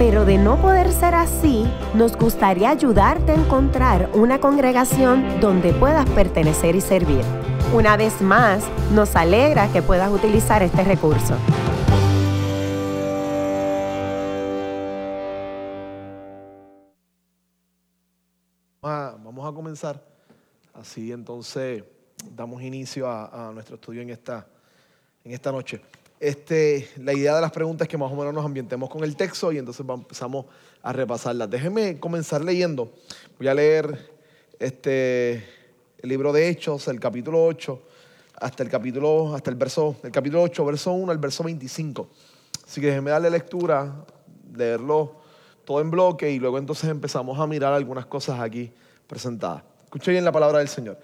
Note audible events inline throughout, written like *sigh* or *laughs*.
pero de no poder ser así, nos gustaría ayudarte a encontrar una congregación donde puedas pertenecer y servir. Una vez más, nos alegra que puedas utilizar este recurso. Vamos a comenzar. Así entonces damos inicio a, nuestro estudio en esta, en esta noche. Este, la idea de las preguntas es que más o menos nos ambientemos con el texto y entonces empezamos a repasarlas. Déjenme comenzar leyendo. Voy a leer este, el libro de Hechos, el capítulo 8, hasta el capítulo, hasta el verso, el capítulo 8, verso 1 al verso 25. Así que déjenme darle lectura, leerlo todo en bloque y luego entonces empezamos a mirar algunas cosas aquí presentadas. Escuche bien la palabra del Señor.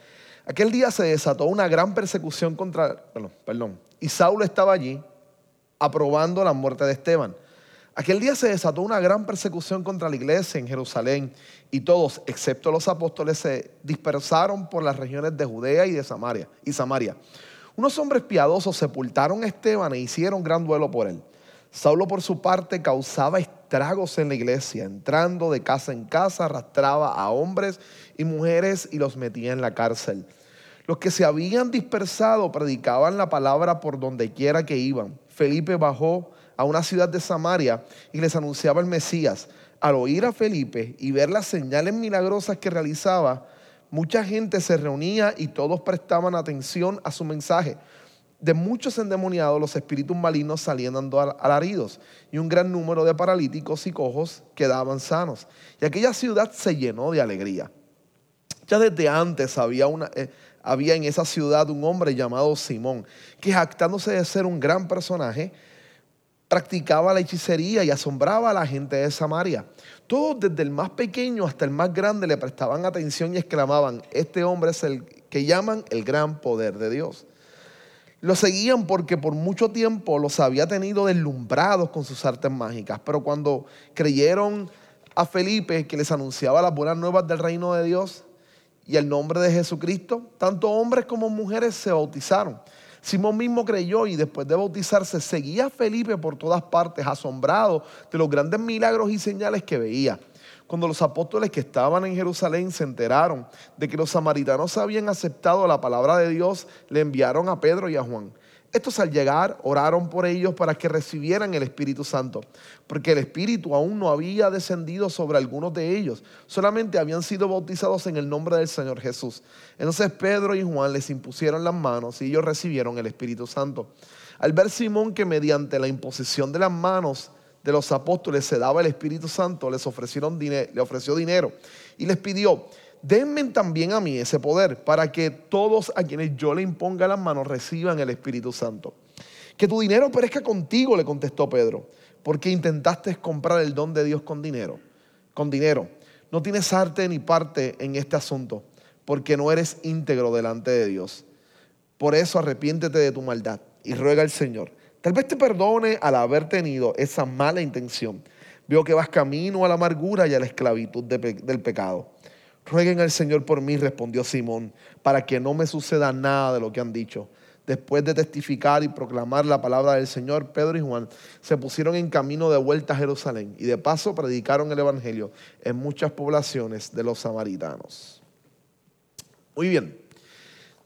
Aquel día se desató una gran persecución contra, perdón, perdón, y Saulo estaba allí aprobando la muerte de Esteban. Aquel día se desató una gran persecución contra la iglesia en Jerusalén y todos, excepto los apóstoles, se dispersaron por las regiones de Judea y de Samaria. Y Samaria. Unos hombres piadosos sepultaron a Esteban e hicieron gran duelo por él. Saulo por su parte causaba estragos en la iglesia, entrando de casa en casa, arrastraba a hombres y mujeres y los metía en la cárcel. Los que se habían dispersado predicaban la palabra por donde quiera que iban. Felipe bajó a una ciudad de Samaria y les anunciaba el Mesías. Al oír a Felipe y ver las señales milagrosas que realizaba, mucha gente se reunía y todos prestaban atención a su mensaje de muchos endemoniados los espíritus malignos salían alaridos y un gran número de paralíticos y cojos quedaban sanos. Y aquella ciudad se llenó de alegría. Ya desde antes había, una, eh, había en esa ciudad un hombre llamado Simón, que jactándose de ser un gran personaje, practicaba la hechicería y asombraba a la gente de Samaria. Todos, desde el más pequeño hasta el más grande, le prestaban atención y exclamaban, este hombre es el que llaman el gran poder de Dios. Lo seguían porque por mucho tiempo los había tenido deslumbrados con sus artes mágicas, pero cuando creyeron a Felipe que les anunciaba las buenas nuevas del reino de Dios y el nombre de Jesucristo, tanto hombres como mujeres se bautizaron. Simón mismo creyó y después de bautizarse seguía a Felipe por todas partes, asombrado de los grandes milagros y señales que veía. Cuando los apóstoles que estaban en Jerusalén se enteraron de que los samaritanos habían aceptado la palabra de Dios, le enviaron a Pedro y a Juan. Estos al llegar oraron por ellos para que recibieran el Espíritu Santo, porque el Espíritu aún no había descendido sobre algunos de ellos, solamente habían sido bautizados en el nombre del Señor Jesús. Entonces Pedro y Juan les impusieron las manos y ellos recibieron el Espíritu Santo. Al ver Simón que mediante la imposición de las manos de los apóstoles se daba el Espíritu Santo, les ofrecieron dinero, le ofreció dinero y les pidió, denme también a mí ese poder para que todos a quienes yo le imponga las manos reciban el Espíritu Santo. Que tu dinero perezca contigo, le contestó Pedro, porque intentaste comprar el don de Dios con dinero. Con dinero. No tienes arte ni parte en este asunto, porque no eres íntegro delante de Dios. Por eso arrepiéntete de tu maldad y ruega al Señor Tal vez te perdone al haber tenido esa mala intención. Veo que vas camino a la amargura y a la esclavitud del pecado. Rueguen al Señor por mí, respondió Simón, para que no me suceda nada de lo que han dicho. Después de testificar y proclamar la palabra del Señor, Pedro y Juan se pusieron en camino de vuelta a Jerusalén y de paso predicaron el Evangelio en muchas poblaciones de los samaritanos. Muy bien.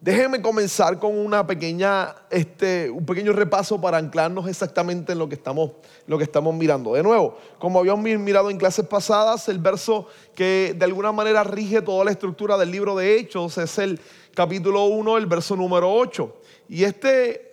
Déjenme comenzar con una pequeña, este, un pequeño repaso para anclarnos exactamente en lo que, estamos, lo que estamos mirando. De nuevo, como habíamos mirado en clases pasadas, el verso que de alguna manera rige toda la estructura del libro de Hechos es el capítulo 1, el verso número 8. Y este,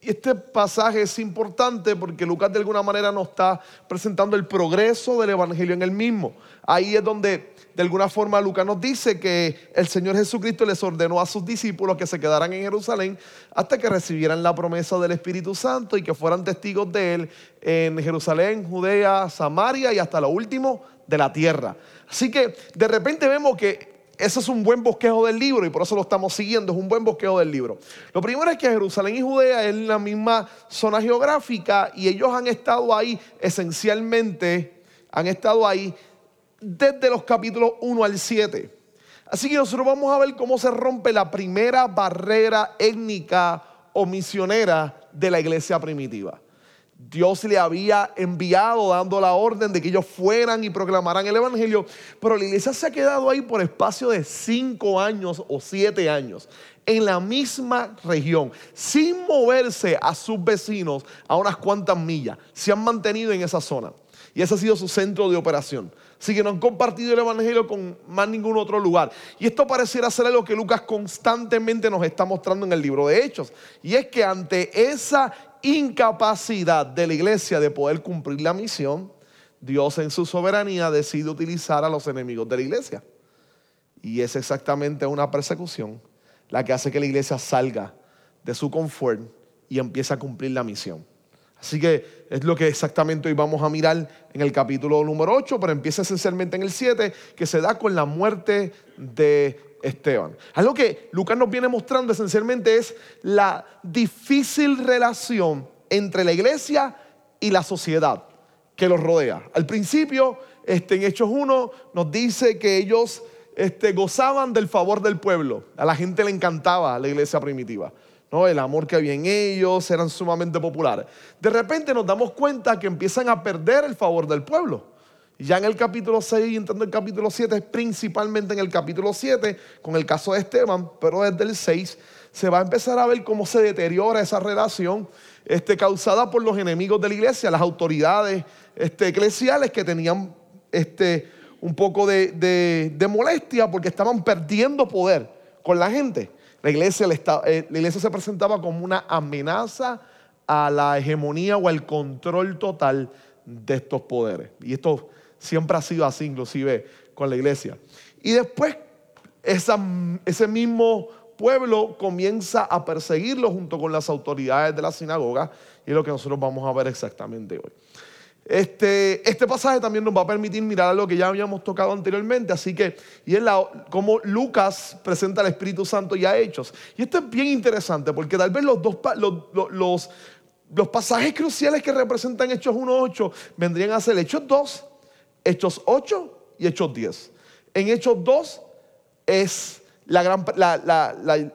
este pasaje es importante porque Lucas de alguna manera nos está presentando el progreso del Evangelio en el mismo. Ahí es donde de alguna forma Lucas nos dice que el Señor Jesucristo les ordenó a sus discípulos que se quedaran en Jerusalén hasta que recibieran la promesa del Espíritu Santo y que fueran testigos de Él en Jerusalén, Judea, Samaria y hasta lo último de la tierra. Así que de repente vemos que ese es un buen bosquejo del libro y por eso lo estamos siguiendo, es un buen bosquejo del libro. Lo primero es que Jerusalén y Judea es la misma zona geográfica y ellos han estado ahí esencialmente, han estado ahí desde los capítulos 1 al 7. Así que nosotros vamos a ver cómo se rompe la primera barrera étnica o misionera de la iglesia primitiva. Dios le había enviado dando la orden de que ellos fueran y proclamaran el Evangelio, pero la iglesia se ha quedado ahí por espacio de cinco años o siete años, en la misma región, sin moverse a sus vecinos a unas cuantas millas. Se han mantenido en esa zona y ese ha sido su centro de operación. Así que no han compartido el Evangelio con más ningún otro lugar. Y esto pareciera ser lo que Lucas constantemente nos está mostrando en el libro de Hechos. Y es que ante esa incapacidad de la iglesia de poder cumplir la misión, Dios en su soberanía decide utilizar a los enemigos de la iglesia. Y es exactamente una persecución la que hace que la iglesia salga de su confort y empiece a cumplir la misión. Así que es lo que exactamente hoy vamos a mirar en el capítulo número 8, pero empieza esencialmente en el 7, que se da con la muerte de Esteban. Algo que Lucas nos viene mostrando esencialmente es la difícil relación entre la iglesia y la sociedad que los rodea. Al principio, este, en Hechos 1, nos dice que ellos este, gozaban del favor del pueblo. A la gente le encantaba la iglesia primitiva. ¿No? El amor que había en ellos eran sumamente populares. De repente nos damos cuenta que empiezan a perder el favor del pueblo. Ya en el capítulo 6 y entrando en el capítulo 7, principalmente en el capítulo 7, con el caso de Esteban, pero desde el 6 se va a empezar a ver cómo se deteriora esa relación este, causada por los enemigos de la iglesia, las autoridades este, eclesiales que tenían este, un poco de, de, molestia porque estaban perdiendo poder con la gente. La iglesia, eh, la iglesia se presentaba como una amenaza a la hegemonía o al control total de estos poderes. Y esto Siempre ha sido así, inclusive con la iglesia. Y después ese mismo pueblo comienza a perseguirlo junto con las autoridades de la sinagoga. Y es lo que nosotros vamos a ver exactamente hoy. Este, este pasaje también nos va a permitir mirar a lo que ya habíamos tocado anteriormente, así que, y es la, como Lucas presenta al Espíritu Santo ya hechos. Y esto es bien interesante, porque tal vez los dos, los, los, los pasajes cruciales que representan Hechos 1.8 vendrían a ser Hechos 2 Hechos 8 y Hechos 10. En Hechos 2 es el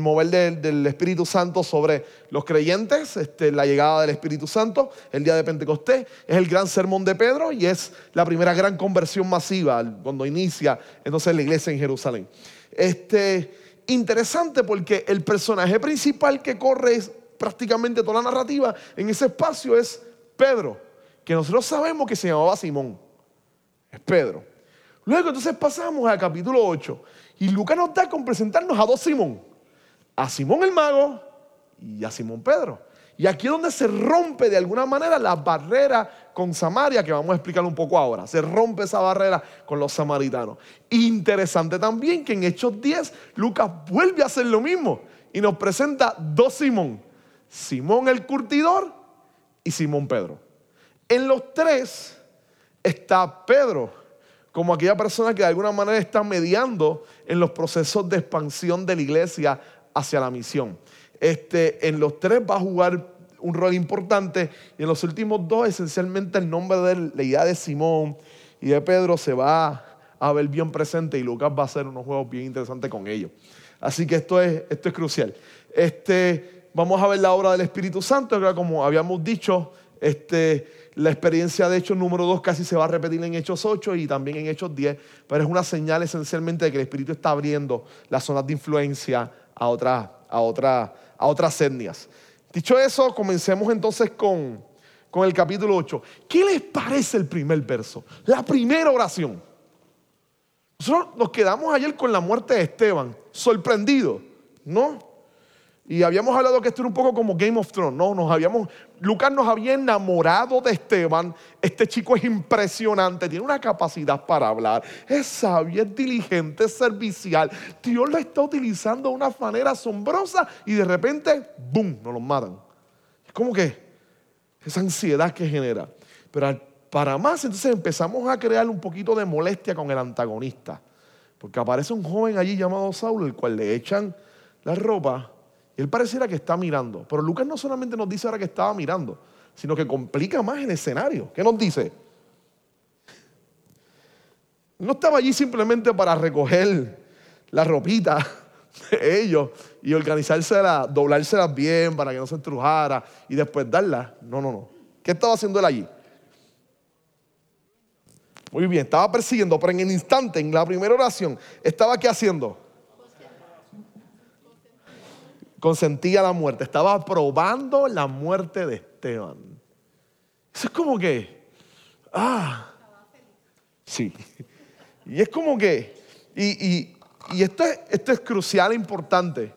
mover del, Espíritu Santo sobre los creyentes, este, la llegada del Espíritu Santo, el día de Pentecostés, es el gran sermón de Pedro y es la primera gran conversión masiva cuando inicia entonces la iglesia en Jerusalén. Este, interesante porque el personaje principal que corre prácticamente toda la narrativa en ese espacio es Pedro, que nosotros sabemos que se llamaba Simón. Es Pedro. Luego entonces pasamos al capítulo 8 y Lucas nos da con presentarnos a dos Simón. A Simón el mago y a Simón Pedro. Y aquí es donde se rompe de alguna manera la barrera con Samaria, que vamos a explicar un poco ahora. Se rompe esa barrera con los samaritanos. Interesante también que en Hechos 10 Lucas vuelve a hacer lo mismo y nos presenta dos Simón. Simón el curtidor y Simón Pedro. En los tres está Pedro como aquella persona que de alguna manera está mediando en los procesos de expansión de la iglesia hacia la misión. Este, en los tres va a jugar un rol importante y en los últimos dos esencialmente el nombre de la idea de Simón y de Pedro se va a ver bien presente y Lucas va a hacer unos juegos bien interesantes con ellos. Así que esto es, esto es crucial. Este, vamos a ver la obra del Espíritu Santo, como habíamos dicho, este, la experiencia de Hechos número 2 casi se va a repetir en Hechos 8 y también en Hechos 10, pero es una señal esencialmente de que el Espíritu está abriendo las zonas de influencia a, otras, a, a otras etnias. Dicho eso, comencemos entonces con, con el capítulo 8. ¿Qué les parece el primer verso? La primera oración. Nosotros nos quedamos ayer con la muerte de Esteban, sorprendidos, ¿no? Y habíamos hablado que esto era un poco como Game of Thrones, ¿no? Nos habíamos, Lucas nos había enamorado de Esteban. Este chico es impresionante, tiene una capacidad para hablar, es sabio, es diligente, es servicial. Dios lo está utilizando de una manera asombrosa y de repente, ¡boom!, nos lo matan. Es como que esa ansiedad que genera. Pero para más, entonces empezamos a crear un poquito de molestia con el antagonista. Porque aparece un joven allí llamado Saulo, el cual le echan la ropa él pareciera que está mirando. Pero Lucas no solamente nos dice ahora que estaba mirando, sino que complica más el escenario. ¿Qué nos dice? No estaba allí simplemente para recoger la ropita de ellos y organizársela, doblárselas bien para que no se entrujara y después darla. No, no, no. ¿Qué estaba haciendo él allí? Muy bien, estaba persiguiendo, pero en el instante, en la primera oración, ¿estaba qué haciendo? Consentía la muerte, estaba probando la muerte de Esteban. Eso es como que, ah, sí. Y es como que, y, esto, es, esto es crucial e importante.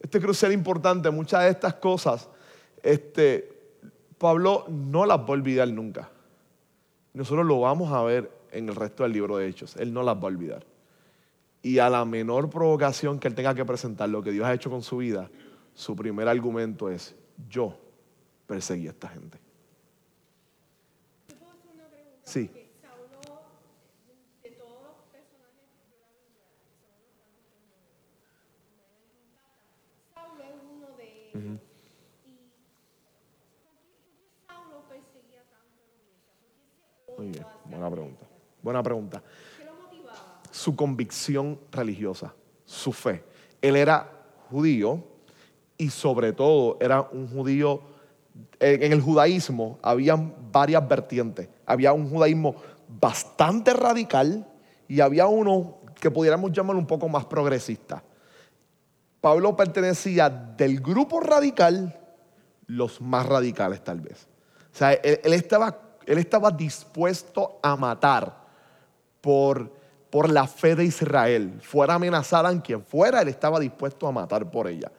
Esto es crucial e importante. Muchas de estas cosas, este, Pablo no las va a olvidar nunca. Nosotros lo vamos a ver en el resto del libro de Hechos. Él no las va a olvidar. Y a la menor provocación que él tenga que presentar lo que Dios ha hecho con su vida, su primer argumento es, yo perseguí a esta gente. Sí. Muy bien, buena pregunta. Buena pregunta. Su convicción religiosa, su fe. Él era judío y sobre todo era un judío, en el judaísmo había varias vertientes. Había un judaísmo bastante radical y había uno que pudiéramos llamar un poco más progresista. Pablo pertenecía del grupo radical, los más radicales tal vez. O sea, él, estaba, él estaba dispuesto a matar por, por la fe de Israel. Fuera amenazada en quien fuera, él estaba dispuesto a matar por ella.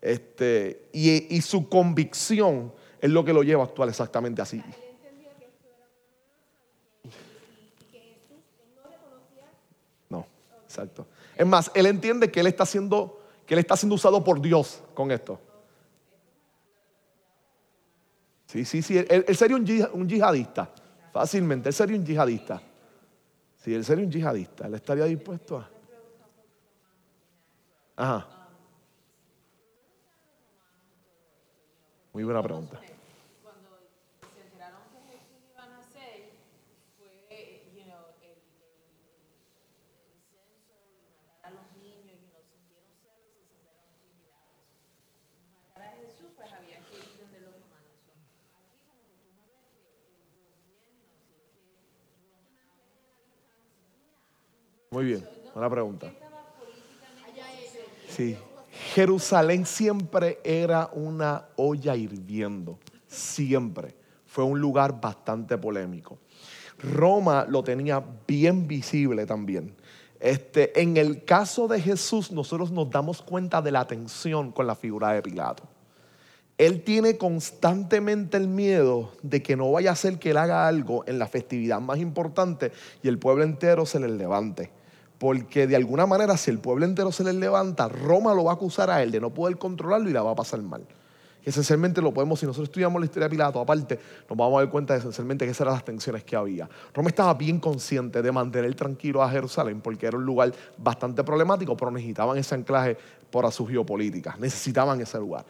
Este, y, y su convicción es lo que lo lleva a actuar exactamente así. No, exacto. Es más, él entiende que él está siendo que él está siendo usado por Dios con esto. Sí, sí, sí. Él, sería un, yihadista. Fácilmente. Él sería un yihadista. Sí, él sería un yihadista. Él estaría dispuesto a. Ajá. Muy buena pregunta. Muy bien, buena pregunta. Sí, Jerusalén siempre era una olla hirviendo, siempre. Fue un lugar bastante polémico. Roma lo tenía bien visible también. Este, en el caso de Jesús, nosotros nos damos cuenta de la tensión con la figura de Pilato. Él tiene constantemente el miedo de que no vaya a ser que él haga algo en la festividad más importante y el pueblo entero se le levante. Porque de alguna manera, si el pueblo entero se le levanta, Roma lo va a acusar a él de no poder controlarlo y la va a pasar mal. esencialmente lo podemos, si nosotros estudiamos la historia de Pilato, aparte, nos vamos a dar cuenta de esencialmente que esas eran las tensiones que había. Roma estaba bien consciente de mantener tranquilo a Jerusalén porque era un lugar bastante problemático, pero necesitaban ese anclaje para su geopolítica, necesitaban ese lugar.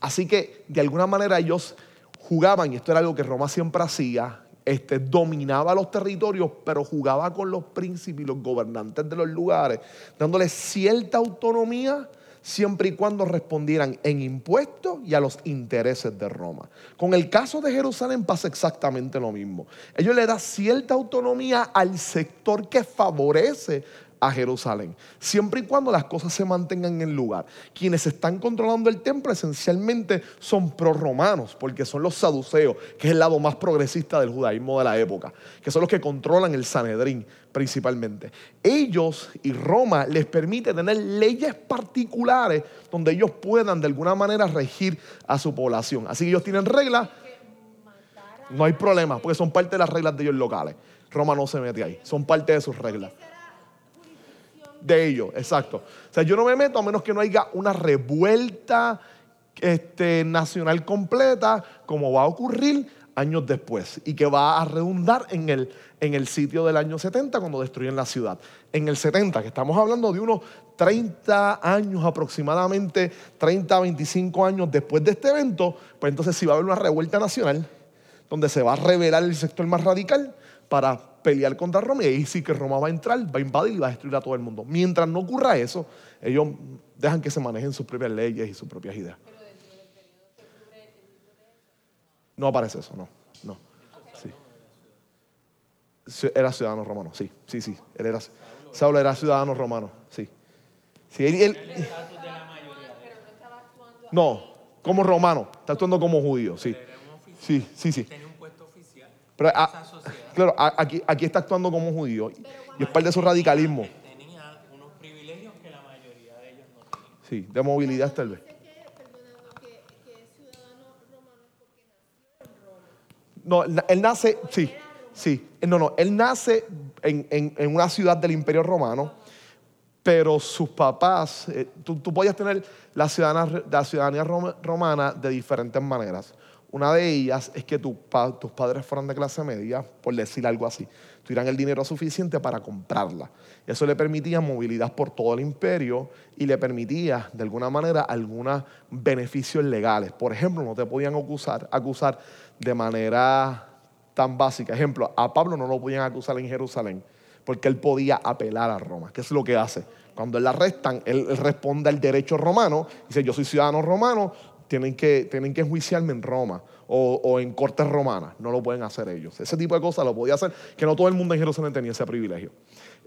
Así que de alguna manera ellos jugaban, y esto era algo que Roma siempre hacía, este, dominaba los territorios, pero jugaba con los príncipes y los gobernantes de los lugares, dándoles cierta autonomía siempre y cuando respondieran en impuestos y a los intereses de Roma. Con el caso de Jerusalén pasa exactamente lo mismo. Ellos le dan cierta autonomía al sector que favorece a Jerusalén, siempre y cuando las cosas se mantengan en lugar. Quienes están controlando el templo esencialmente son proromanos, porque son los saduceos, que es el lado más progresista del judaísmo de la época, que son los que controlan el Sanedrín principalmente. Ellos y Roma les permite tener leyes particulares donde ellos puedan de alguna manera regir a su población. Así que ellos tienen reglas, no hay problema, porque son parte de las reglas de ellos locales. Roma no se mete ahí, son parte de sus reglas de ellos, exacto. O sea, yo no me meto a menos que no haya una revuelta este, nacional completa, como va a ocurrir años después y que va a redundar en el, en el sitio del año 70 cuando destruyen la ciudad. En el 70, que estamos hablando de unos 30 años aproximadamente, 30, 25 años después de este evento, pues entonces sí va a haber una revuelta nacional donde se va a revelar el sector más radical para pelear contra Roma y ahí sí que Roma va a entrar, va a invadir y va a destruir a todo el mundo. Mientras no ocurra eso, ellos dejan que se manejen sus propias leyes y sus propias ideas. No aparece eso, no, no. Sí. Era ciudadano romano, sí, sí, sí. Él era, Saulo era ciudadano romano, sí. sí él, no, como romano, está actuando como judío, sí. Sí, sí, sí. Pero, ah, claro, aquí, aquí está actuando como judío y es parte de su radicalismo. Tenía unos privilegios que la mayoría de ellos no tenían. Sí, de movilidad tal vez. No, él nace, sí, sí. No, no, él nace en, una ciudad del Imperio Romano, pero sus papás, eh, tú, podías tener la ciudadanía, la ciudadanía romana de diferentes maneras. Una de ellas es que tus padres fueran de clase media, por decir algo así, tuvieran el dinero suficiente para comprarla. Eso le permitía movilidad por todo el imperio y le permitía, de alguna manera, algunos beneficios legales. Por ejemplo, no te podían acusar, acusar de manera tan básica. Ejemplo, a Pablo no lo podían acusar en Jerusalén porque él podía apelar a Roma. ¿Qué es lo que hace? Cuando él arrestan, él, responde al derecho romano, dice, yo soy ciudadano romano, tienen que, tienen que enjuiciarme en Roma o, o, en cortes romanas. No lo pueden hacer ellos. Ese tipo de cosas lo podía hacer, que no todo el mundo en Jerusalén tenía ese privilegio.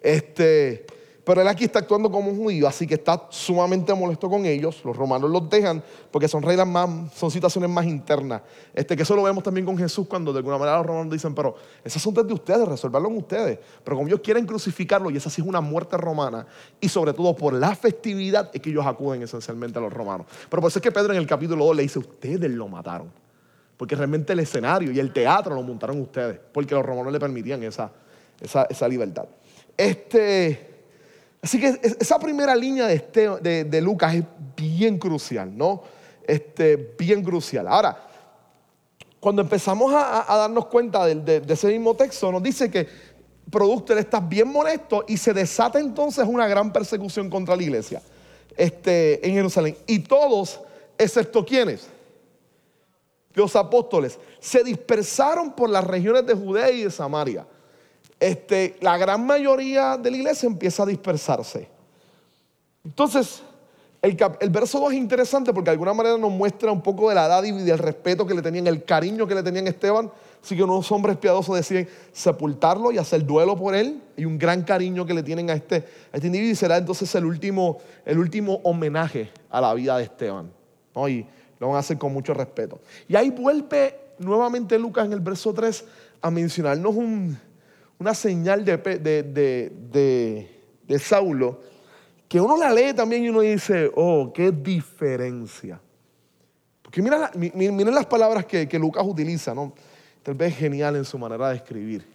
Este, pero él aquí está actuando como un judío, así que está sumamente molesto con ellos. Los romanos los dejan porque son reglas más, son situaciones más internas. Este, que eso lo vemos también con Jesús cuando de alguna manera los romanos dicen, pero ese asunto es de ustedes, resuélvanlo ustedes. Pero como ellos quieren crucificarlo y esa sí es una muerte romana, y sobre todo por la festividad es que ellos acuden esencialmente a los romanos. Pero por eso es que Pedro en el capítulo 2 le dice, ustedes lo mataron. Porque realmente el escenario y el teatro lo montaron ustedes, porque los romanos le permitían esa, esa, esa libertad. Este, Así que esa primera línea de, este, de, Lucas es bien crucial, ¿no? Este, bien crucial. Ahora, cuando empezamos a, darnos cuenta de, ese mismo texto, nos dice que producto de estás bien molesto y se desata entonces una gran persecución contra la iglesia este, en Jerusalén. Y todos, excepto quienes, los apóstoles, se dispersaron por las regiones de Judea y de Samaria este, la gran mayoría de la iglesia empieza a dispersarse. Entonces, el, verso 2 es interesante porque de alguna manera nos muestra un poco de la edad y del respeto que le tenían, el cariño que le tenían a Esteban. Así que unos hombres piadosos deciden sepultarlo y hacer duelo por él. Y un gran cariño que le tienen a este, este individuo. Y será entonces el último, el último homenaje a la vida de Esteban. Y lo van a hacer con mucho respeto. Y ahí vuelve nuevamente Lucas en el verso 3 a mencionarnos un, una señal de, de, Saulo, que uno la lee también y uno dice, oh, qué diferencia. Porque miren las palabras que, Lucas utiliza, ¿no? Tal vez genial en su manera de escribir.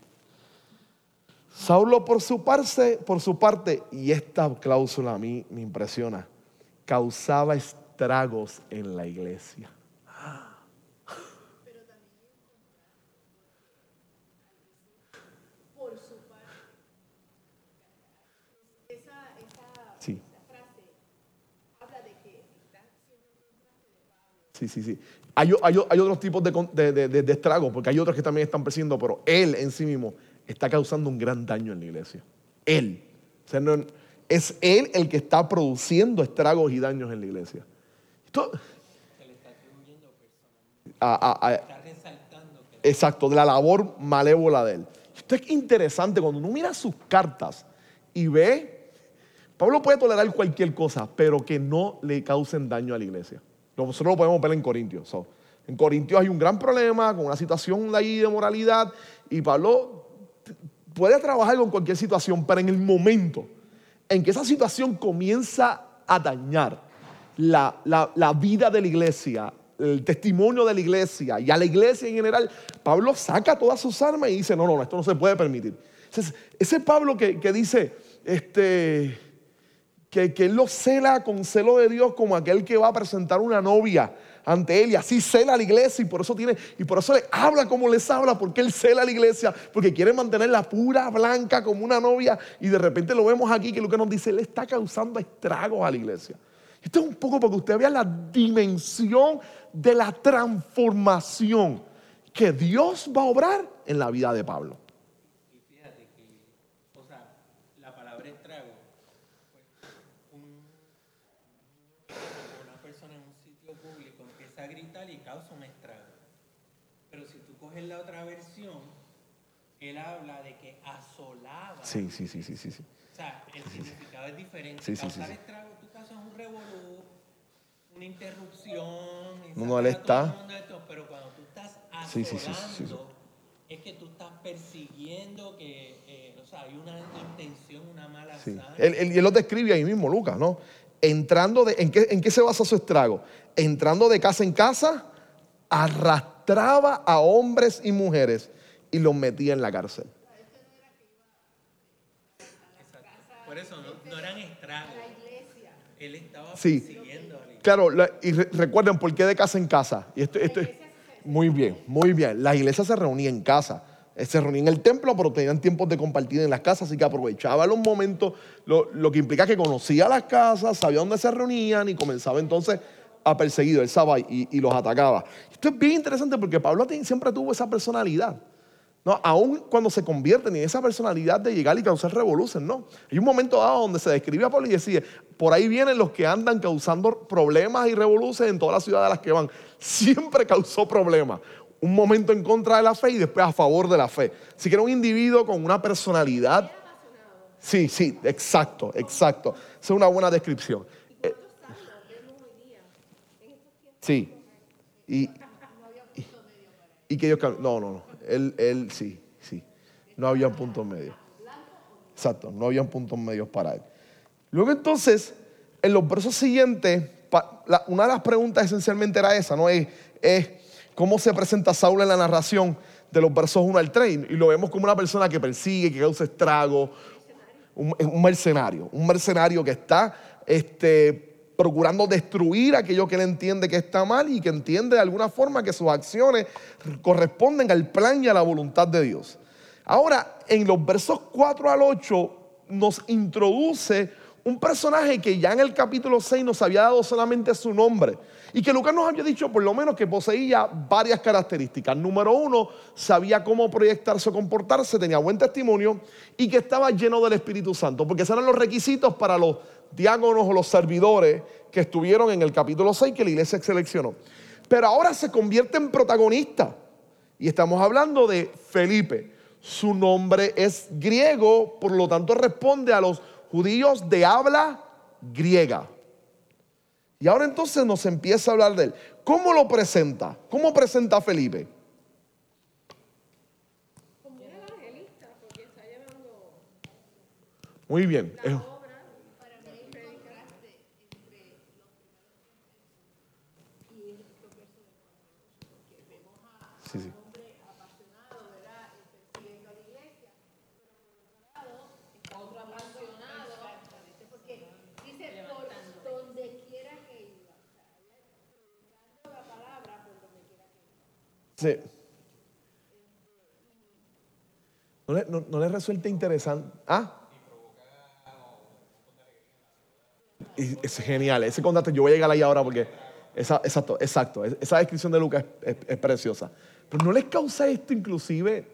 Saulo por su parte, por su parte, y esta cláusula a mí me impresiona, causaba estragos en la iglesia. Sí, sí, sí. Hay, otros tipos de, estragos, porque hay otros que también están persiguiendo, pero él en sí mismo está causando un gran daño en la iglesia. Él. es él el que está produciendo estragos y daños en la iglesia. Esto, está resaltando. exacto, de la labor malévola de él. Esto es interesante cuando uno mira sus cartas y ve, Pablo puede tolerar cualquier cosa, pero que no le causen daño a la iglesia. Nosotros lo podemos ver en Corintios. en Corintios hay un gran problema con una situación de ahí de moralidad y Pablo puede trabajar con cualquier situación, pero en el momento en que esa situación comienza a dañar la, la vida de la iglesia, el testimonio de la iglesia y a la iglesia en general, Pablo saca todas sus armas y dice, no, no, esto no se puede permitir. Ese, Pablo que, que dice, este, que, él lo cela con celo de Dios como aquel que va a presentar una novia ante él. Y así cela la iglesia y por eso tiene y por eso le habla como les habla porque él cela la iglesia porque quiere mantenerla pura blanca como una novia. Y de repente lo vemos aquí que lo que nos dice él está causando estragos a la iglesia. Esto es un poco para que usted vea la dimensión de la transformación que Dios va a obrar en la vida de Pablo en la otra versión, él habla de que asolaba. Sí, sí, sí, sí, sí. O sea, el significado es diferente. Sí, sí, sí, estrago, tú causas un revolú, una interrupción. No, él está. pero cuando tú estás asolando, es que tú estás persiguiendo que, eh, o sea, hay una intención, una mala sí. Él, él, él, lo describe ahí mismo, Lucas, ¿no? Entrando de, ¿en qué, ¿en qué se basa su estrago? Entrando de casa en casa, arrastrando traba a hombres y mujeres y los metía en la cárcel. Por eso no, eran estragos. Él estaba sí. Claro, y recuerden por qué de casa en casa. Y esto, esto, muy bien, muy bien. La iglesia se reunía en casa. Eh, se reunía en el templo, pero tenían tiempos de compartir en las casas, así que aprovechaba los momentos, lo, lo que implica que conocía las casas, sabía dónde se reunían y comenzaba entonces ha perseguido, él y, y, los atacaba. Esto es bien interesante porque Pablo siempre tuvo esa personalidad. ¿No? Aún cuando se convierten en esa personalidad de llegar y causar revolución, ¿no? Hay un momento dado donde se describe a Pablo y decía, por ahí vienen los que andan causando problemas y revoluciones en todas las ciudades a las que van. Siempre *laughs* causó problemas. Un momento en contra de la fe y después a favor de la fe. Si que era un individuo con una personalidad. Sí, sí, exacto, exacto. Esa es una buena descripción. Sí. Y, y, que ellos No, no, no. Él, él sí, sí. No había puntos medios. Exacto, no había puntos medios para él. Luego entonces, en los versos siguientes, una de las preguntas esencialmente era esa, ¿no? Es, es cómo se presenta Saúl en la narración de los versos 1 al 3. Y lo vemos como una persona que persigue, que causa estrago, un, un mercenario, un mercenario que está este, procurando destruir aquello que él entiende que está mal y que entiende de alguna forma que sus acciones corresponden al plan y a la voluntad de Dios. Ahora, en los versos 4 al 8 nos introduce un personaje que ya en el capítulo 6 nos había dado solamente su nombre y que Lucas nos había dicho por lo menos que poseía varias características. Número uno, sabía cómo proyectarse o comportarse, tenía buen testimonio y que estaba lleno del Espíritu Santo, porque esos eran los requisitos para los diáconos o los servidores que estuvieron en el capítulo 6 que la iglesia seleccionó. Pero ahora se convierte en protagonista. Y estamos hablando de Felipe. Su nombre es griego, por lo tanto responde a los judíos de habla griega. Y ahora entonces nos empieza a hablar de él. ¿Cómo lo presenta? ¿Cómo presenta a Felipe? Muy bien. Sí. ¿No le, no, resulta interesante? ¿Ah? es genial. Ese contraste, yo voy a llegar ahí ahora porque, esa, exacto, exacto, esa descripción de Lucas es, preciosa. Pero no les causa esto inclusive,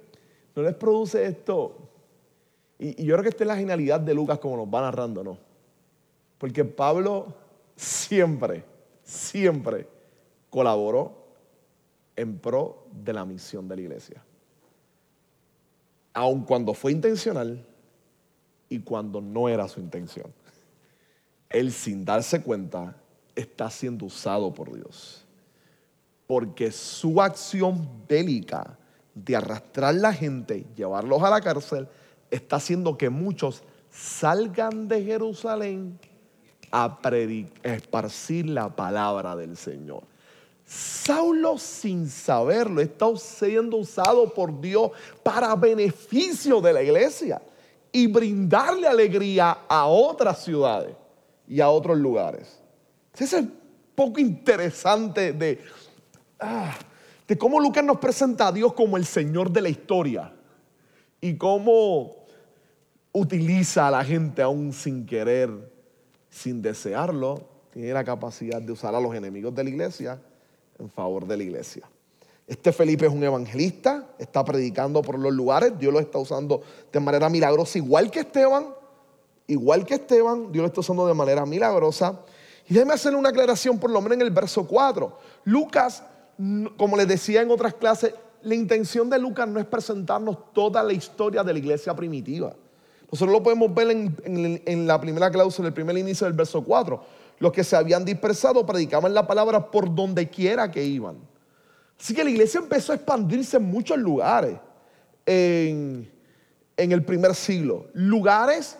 no les produce esto. Y, y, yo creo que esta es la genialidad de Lucas como nos va narrando, ¿no? Porque Pablo siempre, siempre colaboró en pro de la misión de la iglesia. Aun cuando fue intencional y cuando no era su intención. Él sin darse cuenta está siendo usado por Dios. Porque su acción bélica de arrastrar la gente, llevarlos a la cárcel, está haciendo que muchos salgan de Jerusalén a, a esparcir la palabra del Señor. Saulo sin saberlo está siendo usado por Dios para beneficio de la iglesia y brindarle alegría a otras ciudades. y a otros lugares. Ese es poco interesante de, ah, de cómo Lucas nos presenta a Dios como el Señor de la historia y cómo utiliza a la gente aún sin querer, sin desearlo, tiene la capacidad de usar a los enemigos de la iglesia en favor de la iglesia. Este Felipe es un evangelista, está predicando por los lugares, Dios lo está usando de manera milagrosa, igual que Esteban, igual que Esteban, Dios lo está usando de manera milagrosa. Y déjeme hacerle una aclaración por lo menos en el verso 4. Lucas, como les decía en otras clases, la intención de Lucas no es presentarnos toda la historia de la iglesia primitiva. Nosotros lo podemos ver en, la primera cláusula, el primer inicio del verso 4. Los que se habían dispersado predicaban la palabra por donde quiera que iban. Así que la iglesia empezó a expandirse en muchos lugares en, el primer siglo. Lugares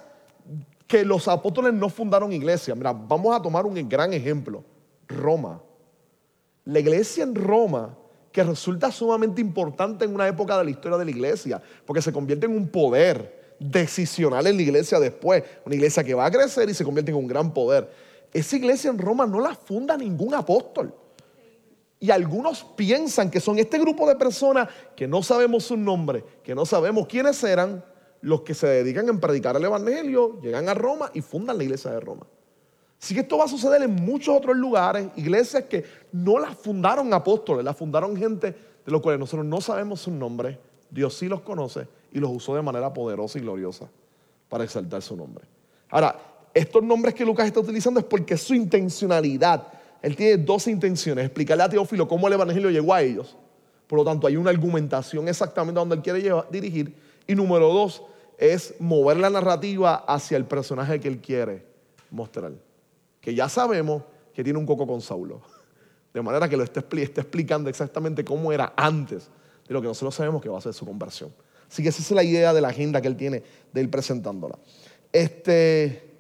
que los apóstoles no fundaron iglesia. Mira, vamos a tomar un gran ejemplo. Roma. La iglesia en Roma, que resulta sumamente importante en una época de la historia de la iglesia, porque se convierte en un poder decisional en la iglesia después, una iglesia que va a crecer y se convierte en un gran poder. Esa iglesia en Roma no la funda ningún apóstol. Y algunos piensan que son este grupo de personas que no sabemos su nombre, que no sabemos quiénes eran, los que se dedican en predicar el Evangelio, llegan a Roma y fundan la iglesia de Roma. Así que esto va a suceder en muchos otros lugares, iglesias que no las fundaron apóstoles, las fundaron gente de los cuales nosotros no sabemos su nombre, Dios sí los conoce y los usó de manera poderosa y gloriosa para exaltar su nombre. Ahora, estos nombres que Lucas está utilizando es porque su intencionalidad, él tiene dos intenciones, explicarle a Teófilo cómo el Evangelio llegó a ellos, por lo tanto hay una argumentación exactamente a donde él quiere dirigir, y número dos, es mover la narrativa hacia el personaje que él quiere mostrar. Que ya sabemos que tiene un coco con Saulo. De manera que lo está, explicando exactamente cómo era antes de lo que nosotros sabemos que va a ser su conversión. Así que esa es la idea de la agenda que él tiene de ir presentándola. Este,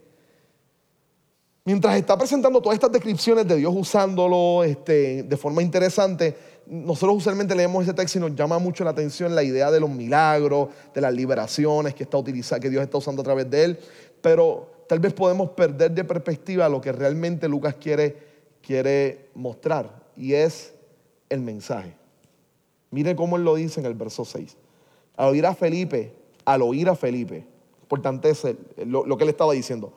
mientras está presentando todas estas descripciones de Dios usándolo este, de forma interesante, nosotros usualmente leemos ese texto y nos llama mucho la atención la idea de los milagros, de las liberaciones que, está que Dios está usando a través de él, pero tal vez podemos perder de perspectiva lo que realmente Lucas quiere, quiere mostrar y es el mensaje. Miren cómo él lo dice en el verso 6. Al oír a Felipe, al oír a Felipe, importante es lo que él estaba diciendo.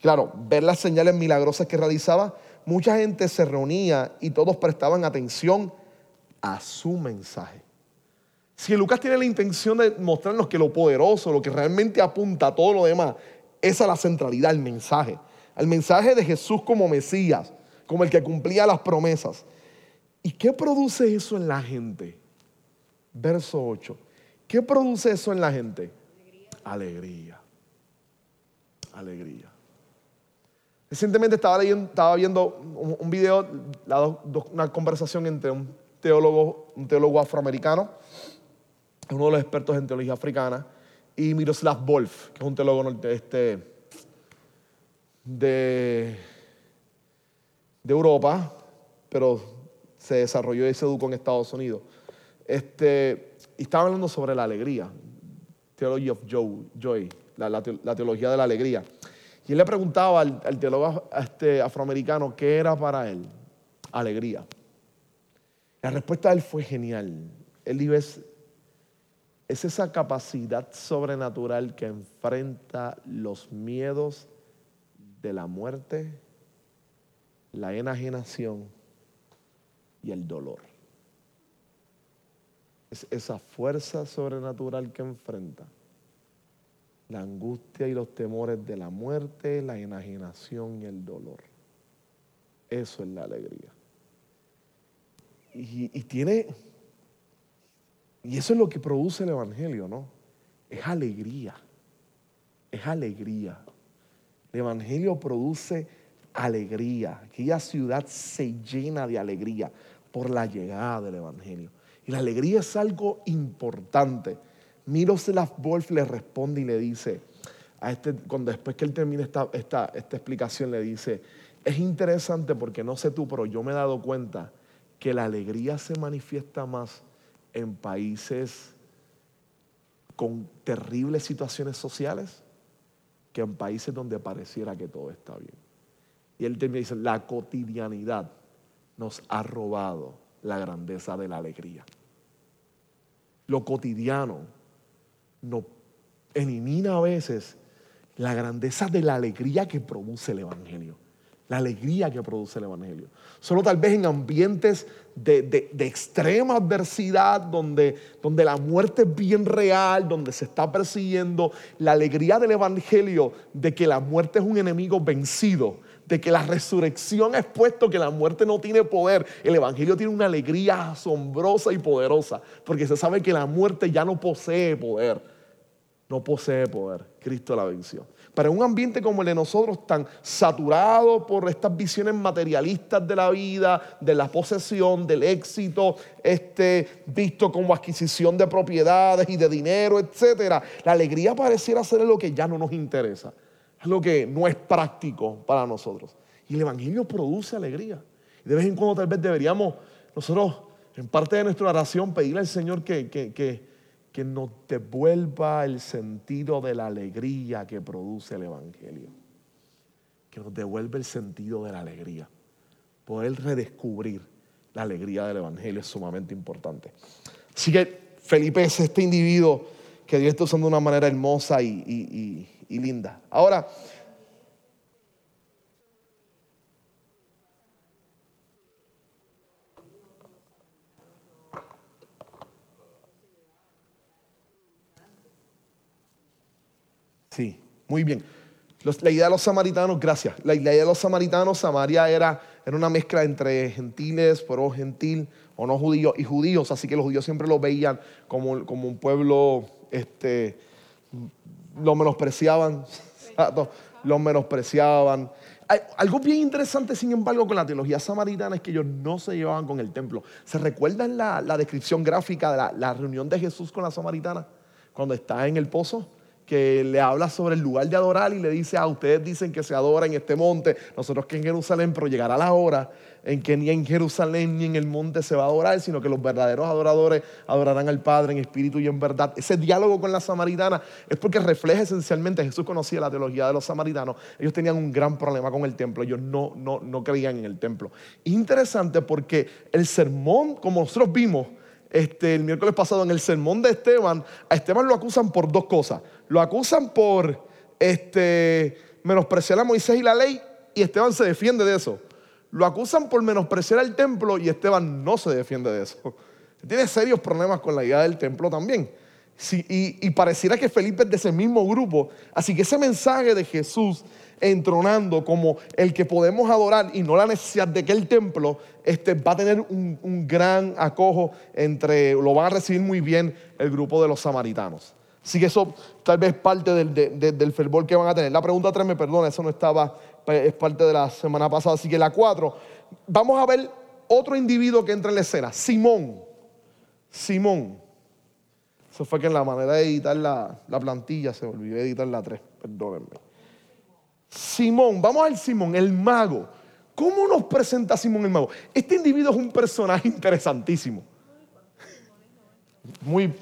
Claro, ver las señales milagrosas que realizaba, mucha gente se reunía y todos prestaban atención a su mensaje. Si Lucas tiene la intención de mostrarnos que lo poderoso, lo que realmente apunta a todo lo demás, es a la centralidad, al mensaje. Al mensaje de Jesús como Mesías, como el que cumplía las promesas. ¿Y qué produce eso en la gente? Verso 8. ¿Qué produce eso en la gente? Alegría. Alegría. Recientemente estaba, estaba viendo un, video, una conversación entre un teólogo, afroamericano, uno de los expertos en teología africana, y Miroslav Wolf, que es un teólogo este, de, de Europa, pero se desarrolló y se educó en Estados Unidos. Este, y estaba hablando sobre la alegría, Theology of Joy, la, teología de la alegría. Y él le preguntaba al, teólogo este, afroamericano qué era para él alegría. La respuesta de él fue genial. Él dijo, es, es esa capacidad sobrenatural que enfrenta los miedos de la muerte, la enajenación y el dolor. Es esa fuerza sobrenatural que enfrenta la angustia y los temores de la muerte, la enajenación y el dolor. Eso es la alegría. Y, tiene, y eso es lo que produce el Evangelio, ¿no? Es alegría, es alegría. El Evangelio produce alegría. Aquella ciudad se llena de alegría por la llegada del Evangelio. Y la alegría es algo importante. Miroslav Wolf le responde y le dice, a este, cuando después que él termina esta, esta, esta explicación, le dice, es interesante porque no sé tú, pero yo me he dado cuenta que la alegría se manifiesta más en países con terribles situaciones sociales que en países donde pareciera que todo está bien. Y él termina dice, la cotidianidad nos ha robado la grandeza de la alegría. Lo cotidiano nos elimina a veces la grandeza de la alegría que produce el Evangelio. La alegría que produce el Evangelio. Solo tal vez en ambientes de, extrema adversidad, donde, donde la muerte es bien real, donde se está persiguiendo, la alegría del Evangelio de que la muerte es un enemigo vencido, de que la resurrección es puesto que la muerte no tiene poder. El Evangelio tiene una alegría asombrosa y poderosa, porque se sabe que la muerte ya no posee poder. No posee poder. Cristo la venció. En un ambiente como el de nosotros, tan saturado por estas visiones materialistas de la vida, de la posesión, del éxito, este, visto como adquisición de propiedades y de dinero, etc., la alegría pareciera ser lo que ya no nos interesa. Es lo que no es práctico para nosotros. Y el Evangelio produce alegría. Y de vez en cuando tal vez deberíamos nosotros, en parte de nuestra oración, pedirle al Señor que, que, que que nos devuelva el sentido de la alegría que produce el Evangelio. Que nos devuelva el sentido de la alegría. Poder redescubrir la alegría del Evangelio es sumamente importante. Así que Felipe es este individuo que Dios está usando de una manera hermosa y, linda. Ahora, Sí, muy bien. la idea de los samaritanos, gracias. La, idea de los samaritanos, Samaria era, era una mezcla entre gentiles, pueblo gentil o no judíos y judíos, así que los judíos siempre lo veían como, como un pueblo, este, lo menospreciaban, lo menospreciaban. algo bien interesante, sin embargo, con la teología samaritana es que ellos no se llevaban con el templo. ¿Se recuerdan la, la descripción gráfica de la, la reunión de Jesús con la samaritana? Cuando está en el pozo que le habla sobre el lugar de adorar y le dice, ah, ustedes dicen que se adora en este monte, nosotros que en Jerusalén, pero llegará la hora en que ni en Jerusalén ni en el monte se va a adorar, sino que los verdaderos adoradores adorarán al Padre en espíritu y en verdad. Ese diálogo con la samaritana es porque refleja esencialmente, Jesús conocía la teología de los samaritanos, ellos tenían un gran problema con el templo, ellos no, no, no creían en el templo. Interesante porque el sermón, como nosotros vimos, este, el miércoles pasado en el sermón de Esteban, a Esteban lo acusan por dos cosas. Lo acusan por este, menospreciar a Moisés y la ley y Esteban se defiende de eso. Lo acusan por menospreciar el templo y Esteban no se defiende de eso. Tiene serios problemas con la idea del templo también. y, pareciera que Felipe es de ese mismo grupo. Así que ese mensaje de Jesús entronando como el que podemos adorar y no la necesidad de que el templo este, va a tener un, un gran acojo entre, lo van a recibir muy bien el grupo de los samaritanos. Así que eso tal vez parte del, fervor que van a tener. La pregunta 3, me perdona, eso no estaba, es parte de la semana pasada. Así que la 4, vamos a ver otro individuo que entra en la escena, Simón. Simón. Eso fue que en la manera de editar la, plantilla se olvidó editar la 3, perdónenme. Simón, vamos al Simón, el mago. ¿Cómo nos presenta Simón el mago? Este individuo es un personaje interesantísimo. Muy,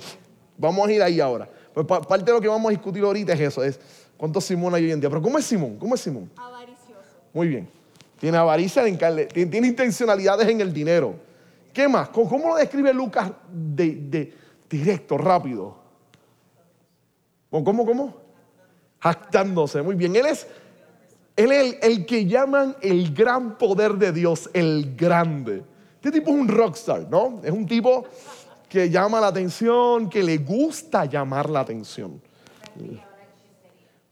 vamos a ir ahí ahora. Pues parte de lo que vamos a discutir ahorita es eso, es cuántos Simón hay hoy en día. Pero ¿cómo es Simón? ¿Cómo es Simón? Avaricioso. Muy bien. Tiene avaricia, tiene, intencionalidades en el dinero. ¿Qué más? ¿Cómo lo describe Lucas de, directo, rápido? ¿Cómo, cómo? Jactándose. Muy bien. Él es, él es el, el, que llaman el gran poder de Dios, el grande. Este tipo es un rockstar, ¿no? Es un tipo que llama la atención, que le gusta llamar la atención.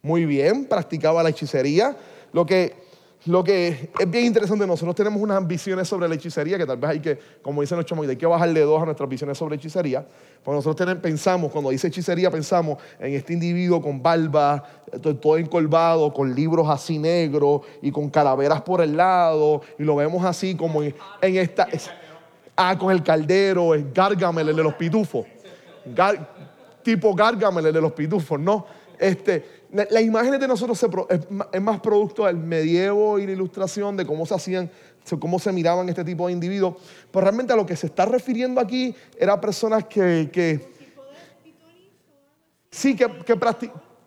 Muy bien, practicaba la hechicería. Lo que, lo que es bien interesante, nosotros tenemos unas visiones sobre la hechicería que tal vez hay que, como dicen los chamos, hay que bajarle dos a nuestras visiones sobre hechicería. Porque nosotros pensamos, cuando dice hechicería, pensamos en este individuo con barba, todo encolvado, con libros así negros y con calaveras por el lado, y lo vemos así como en esta. Ah, con el caldero, es Gargamel, el de los pitufos. tipo Gargamel, el de los pitufos, ¿no? Este, las la imágenes de nosotros es, más producto del medievo y la ilustración, de cómo se hacían, cómo se miraban este tipo de individuos. Pero realmente a lo que se está refiriendo aquí era personas que, que sí, que,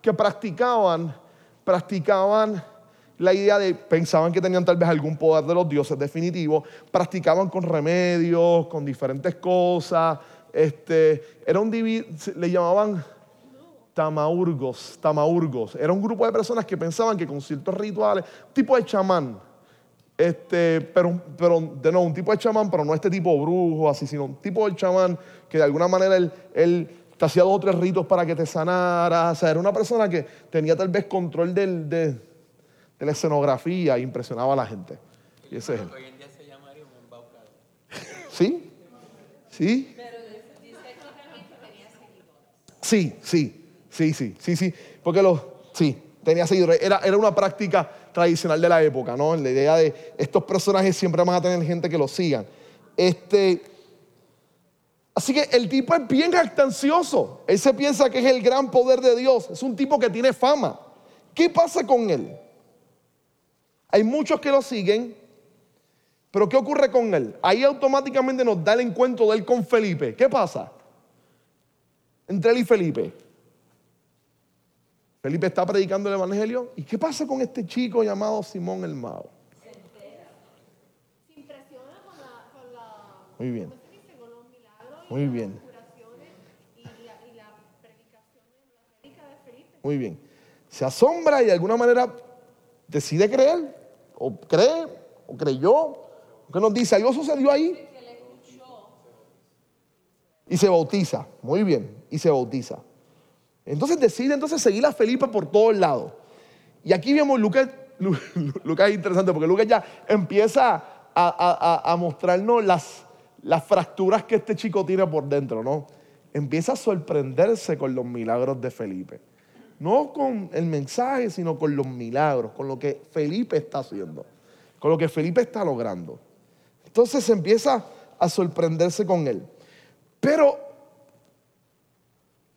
que, practicaban, practicaban la idea de, pensaban que tenían tal vez algún poder de los dioses definitivo, practicaban con remedios, con diferentes cosas. Este, era un le llamaban tamaurgos, tamaurgos. Era un grupo de personas que pensaban que con ciertos rituales, tipo de chamán, este, pero, pero de nuevo, un tipo de chamán, pero no este tipo brujo, así, sino un tipo de chamán que de alguna manera él, él te hacía dos o tres ritos para que te sanaras. O sea, era una persona que tenía tal vez control del, de, de la escenografía impresionaba a la gente. Y ese es Hoy en día se llamaría un embaucador. ¿Sí? ¿Sí? Sí, sí, sí, sí, sí, sí. Porque los, sí, tenía seguidores. Era, era una práctica tradicional de la época, ¿no? La idea de estos personajes siempre van a tener gente que los sigan. Este, así que el tipo es bien jactancioso. Él se piensa que es el gran poder de Dios. Es un tipo que tiene fama. ¿Qué pasa con él? Hay muchos que lo siguen, pero ¿qué ocurre con él? Ahí automáticamente nos da el encuentro de él con Felipe. ¿Qué pasa? Entre él y Felipe. Felipe está predicando el Evangelio. ¿Y qué pasa con este chico llamado Simón el Mao? Se entera. Se impresiona con la, con la Muy bien. Con los milagros Muy bien. Las curaciones y la, y la predicación de Felipe. Muy bien. Se asombra y de alguna manera decide creer o cree, o creyó, ¿qué nos dice, algo sucedió ahí. Y se bautiza, muy bien, y se bautiza. Entonces decide entonces seguir a Felipe por todos lados. Y aquí vemos Lucas, *laughs* Lucas es interesante porque Lucas ya empieza a, mostrarnos las, las fracturas que este chico tiene por dentro, ¿no? Empieza a sorprenderse con los milagros de Felipe. No con el mensaje, sino con los milagros, con lo que Felipe está haciendo, con lo que Felipe está logrando. Entonces empieza a sorprenderse con él. Pero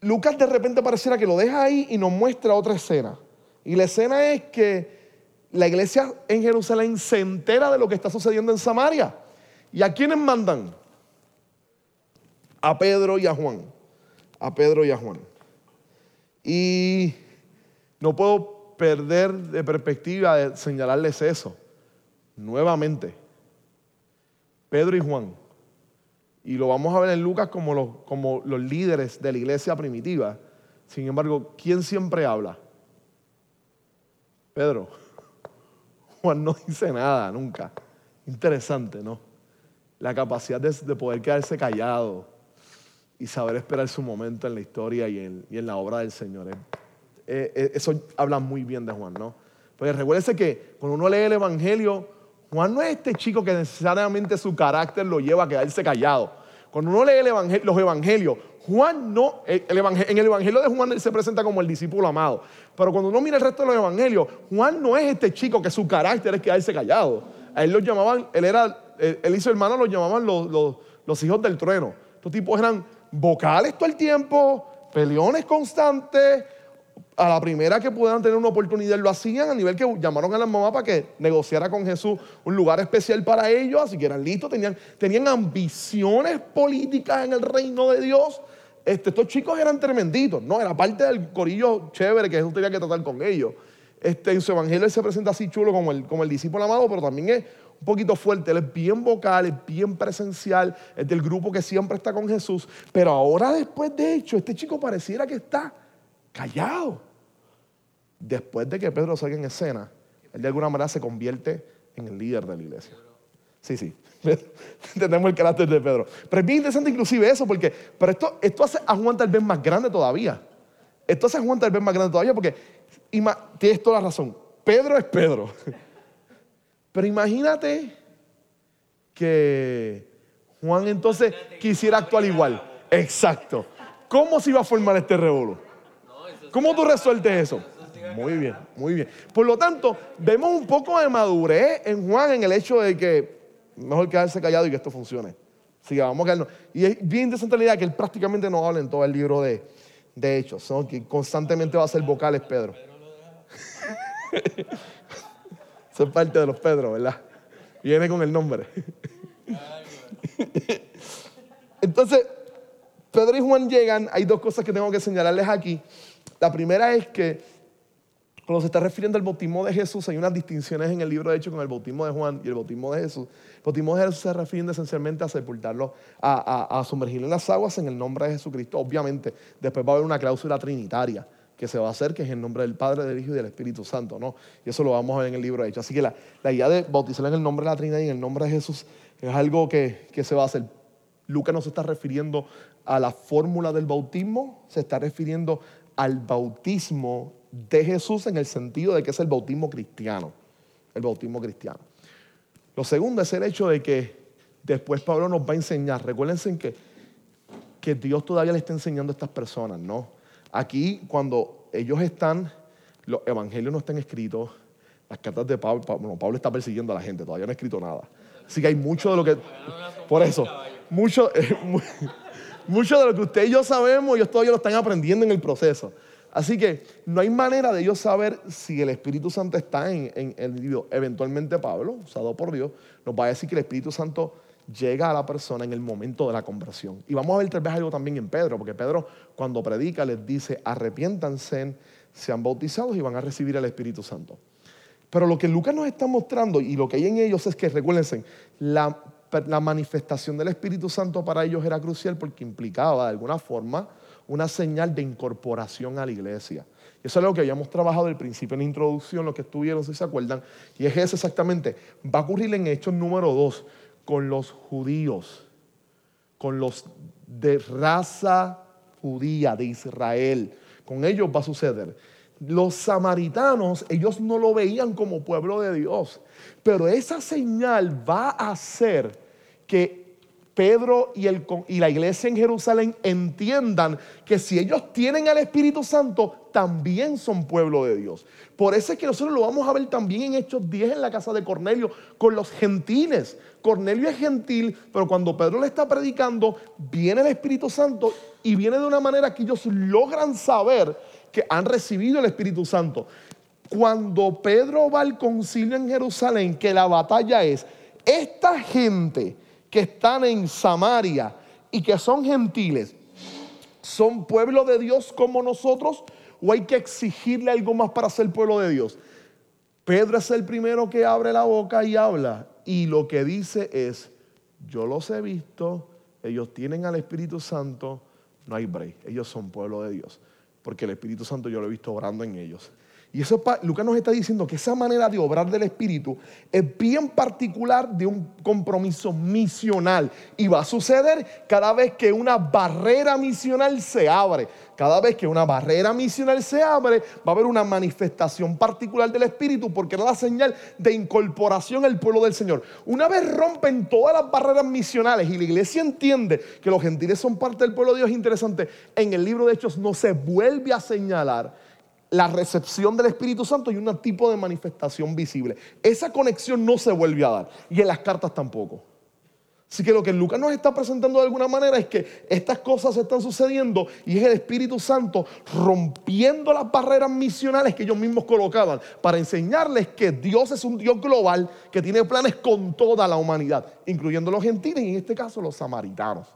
Lucas de repente pareciera que lo deja ahí y nos muestra otra escena. Y la escena es que la iglesia en Jerusalén se entera de lo que está sucediendo en Samaria. ¿Y a quiénes mandan? A Pedro y a Juan. A Pedro y a Juan. Y no puedo perder de perspectiva de señalarles eso. Nuevamente, Pedro y Juan, y lo vamos a ver en Lucas como los, como los líderes de la iglesia primitiva. Sin embargo, ¿quién siempre habla? Pedro. *laughs* Juan no dice nada nunca. Interesante, ¿no? La capacidad de, de poder quedarse callado, y saber esperar su momento en la historia y en, y la obra del Señor. Eso habla muy bien de Juan, ¿no? Porque recuérdese que cuando uno lee el Evangelio, Juan no es este chico que necesariamente su carácter lo lleva a quedarse callado. Cuando uno lee los Evangelios, Juan no, en el Evangelio de Juan él se presenta como el discípulo amado. Pero cuando uno mira el resto de los Evangelios, Juan no es este chico que su carácter es quedarse callado. A él lo llamaban, él era, él, hizo hermano, lo llamaban los hijos del trueno. Estos tipos eran vocales todo el tiempo, peleones constantes. A la primera que pudieran tener una oportunidad lo hacían, a nivel que llamaron a la mamá para que negociara con Jesús un lugar especial para ellos, así que eran listos, tenían, tenían ambiciones políticas en el reino de Dios. Este, estos chicos eran tremenditos, ¿no? Era parte del corillo chévere que Jesús tenía que tratar con ellos. Este, en su evangelio él se presenta así chulo como el, como el discípulo amado, pero también es poquito fuerte, él es bien vocal, es bien presencial, es del grupo que siempre está con Jesús, pero ahora después de hecho, este chico pareciera que está callado. Después de que Pedro salga en escena, él de alguna manera se convierte en el líder de la iglesia. Sí, sí. *laughs* Entendemos el carácter de Pedro. Pero es bien interesante inclusive eso, porque pero esto, esto hace a Juan tal vez más grande todavía. Esto hace a Juan tal vez más grande todavía porque tienes toda la razón. Pedro es Pedro. *laughs* Pero imagínate que Juan entonces quisiera actuar igual. Exacto. ¿Cómo se iba a formar este revuelo? ¿Cómo tú resueltes eso? Muy bien, muy bien. Por lo tanto, vemos un poco de madurez en Juan en el hecho de que mejor quedarse callado y que esto funcione. Sí, vamos a quedarnos. Y es bien interesante la idea que él prácticamente no habla en todo el libro de, de Hechos, que constantemente va a ser vocales Pedro. *laughs* Son parte de los Pedro, ¿verdad? Viene con el nombre. Entonces, Pedro y Juan llegan. Hay dos cosas que tengo que señalarles aquí. La primera es que Cuando se está refiriendo al bautismo de Jesús, hay unas distinciones en el libro de Hechos con el bautismo de Juan y el bautismo de Jesús. El bautismo de Jesús se refiere esencialmente a sepultarlo, a, a sumergirlo en las aguas en el nombre de Jesucristo. Obviamente, después va a haber una cláusula trinitaria que se va a hacer, que es en nombre del Padre, del Hijo y del Espíritu Santo, ¿no? Y eso lo vamos a ver en el libro de Hechos. Así que la, la idea de bautizar en el nombre de la Trinidad y en el nombre de Jesús es algo que, que se va a hacer. Lucas no se está refiriendo a la fórmula del bautismo, se está refiriendo al bautismo de Jesús en el sentido de que es el bautismo cristiano, el bautismo cristiano. Lo segundo es el hecho de que después Pablo nos va a enseñar, recuérdense que, que Dios todavía le está enseñando a estas personas, ¿no? Aquí, cuando ellos están, los evangelios no están escritos, las cartas de Pablo, bueno, Pablo está persiguiendo a la gente, todavía no ha escrito nada. Así que hay mucho de lo que, por eso, mucho, *laughs* mucho de lo que usted y yo sabemos, ellos todavía lo están aprendiendo en el proceso. Así que no hay manera de ellos saber si el Espíritu Santo está en, en el individuo. Eventualmente Pablo, usado por Dios, nos va a decir que el Espíritu Santo llega a la persona en el momento de la conversión. Y vamos a ver tal vez algo también en Pedro, porque Pedro cuando predica les dice, arrepiéntanse, sean bautizados y van a recibir el Espíritu Santo. Pero lo que Lucas nos está mostrando y lo que hay en ellos es que, recuérdense, la, manifestación del Espíritu Santo para ellos era crucial porque implicaba de alguna forma una señal de incorporación a la iglesia. Y eso es algo que habíamos trabajado al principio en la introducción, lo que estuvieron, si se acuerdan, y es eso exactamente. Va a ocurrir en Hechos número 2 con los judíos, con los de raza judía de Israel. Con ellos va a suceder. Los samaritanos, ellos no lo veían como pueblo de Dios, pero esa señal va a hacer que Pedro y, el, y, la iglesia en Jerusalén entiendan que si ellos tienen al Espíritu Santo, también son pueblo de Dios. Por eso es que nosotros lo vamos a ver también en Hechos 10 en la casa de Cornelio con los gentiles. Cornelio es gentil, pero cuando Pedro le está predicando, viene el Espíritu Santo y viene de una manera que ellos logran saber que han recibido el Espíritu Santo. Cuando Pedro va al concilio en Jerusalén, que la batalla es, esta gente que están en Samaria y que son gentiles, ¿son pueblo de Dios como nosotros o hay que exigirle algo más para ser pueblo de Dios? Pedro es el primero que abre la boca y habla y lo que dice es, yo los he visto, ellos tienen al Espíritu Santo, no hay break, ellos son pueblo de Dios, porque el Espíritu Santo yo lo he visto orando en ellos. Y eso Lucas nos está diciendo que esa manera de obrar del Espíritu es bien particular de un compromiso misional. Y va a suceder cada vez que una barrera misional se abre. Cada vez que una barrera misional se abre, va a haber una manifestación particular del Espíritu porque era la señal de incorporación al pueblo del Señor. Una vez rompen todas las barreras misionales y la iglesia entiende que los gentiles son parte del pueblo de Dios, es interesante, en el libro de Hechos no se vuelve a señalar la recepción del Espíritu Santo y un tipo de manifestación visible. Esa conexión no se vuelve a dar y en las cartas tampoco. Así que lo que Lucas nos está presentando de alguna manera es que estas cosas están sucediendo y es el Espíritu Santo rompiendo las barreras misionales que ellos mismos colocaban para enseñarles que Dios es un Dios global que tiene planes con toda la humanidad, incluyendo los gentiles y en este caso los samaritanos.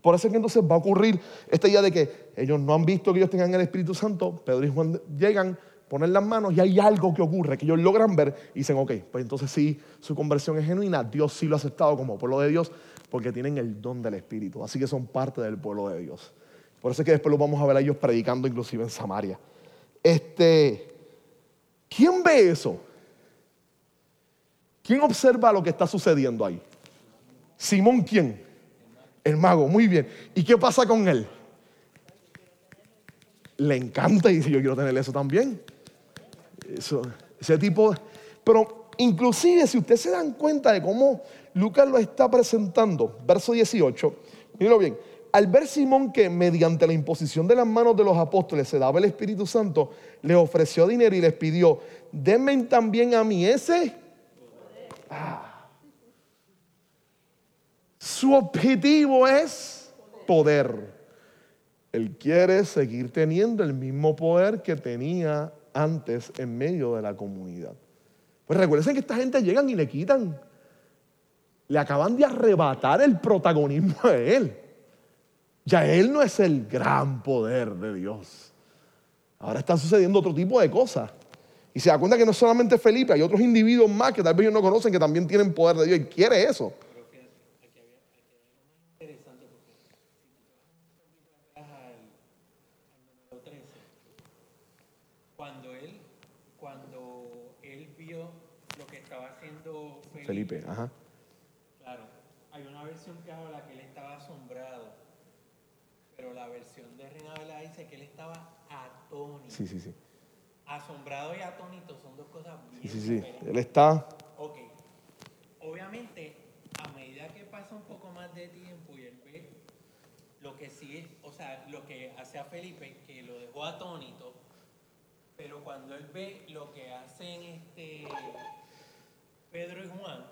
Por eso es que entonces va a ocurrir esta idea de que ellos no han visto que ellos tengan el Espíritu Santo, Pedro y Juan llegan, ponen las manos y hay algo que ocurre, que ellos logran ver y dicen, ok, pues entonces sí, su conversión es genuina, Dios sí lo ha aceptado como pueblo de Dios porque tienen el don del Espíritu, así que son parte del pueblo de Dios. Por eso es que después los vamos a ver a ellos predicando inclusive en Samaria. Este, ¿Quién ve eso? ¿Quién observa lo que está sucediendo ahí? Simón, ¿quién? El mago, muy bien. ¿Y qué pasa con él? Le encanta y dice, yo quiero tener eso también. Ese tipo. Pero inclusive si ustedes se dan cuenta de cómo Lucas lo está presentando, verso 18, mírenlo bien. Al ver Simón que mediante la imposición de las manos de los apóstoles se daba el Espíritu Santo, le ofreció dinero y les pidió, denme también a mí ese. Ah su objetivo es poder. Él quiere seguir teniendo el mismo poder que tenía antes en medio de la comunidad. Pues recuerden que esta gente llegan y le quitan, le acaban de arrebatar el protagonismo a él. Ya él no es el gran poder de Dios. Ahora están sucediendo otro tipo de cosas. Y se da cuenta que no solamente Felipe, hay otros individuos más que tal vez ellos no conocen que también tienen poder de Dios y quiere eso. Cuando él, cuando él vio lo que estaba haciendo Felipe, ajá. claro, hay una versión que habla que él estaba asombrado, pero la versión de Reina Valera dice que él estaba atónito. Sí, sí, sí. Asombrado y atónito son dos cosas bien Sí, sí, sí. diferentes. Él está. Ok. Obviamente, a medida que pasa un poco más de tiempo y él ve lo que sí es, o sea, lo que hace a Felipe, que lo dejó atónito, pero cuando él ve lo que hacen este Pedro y Juan,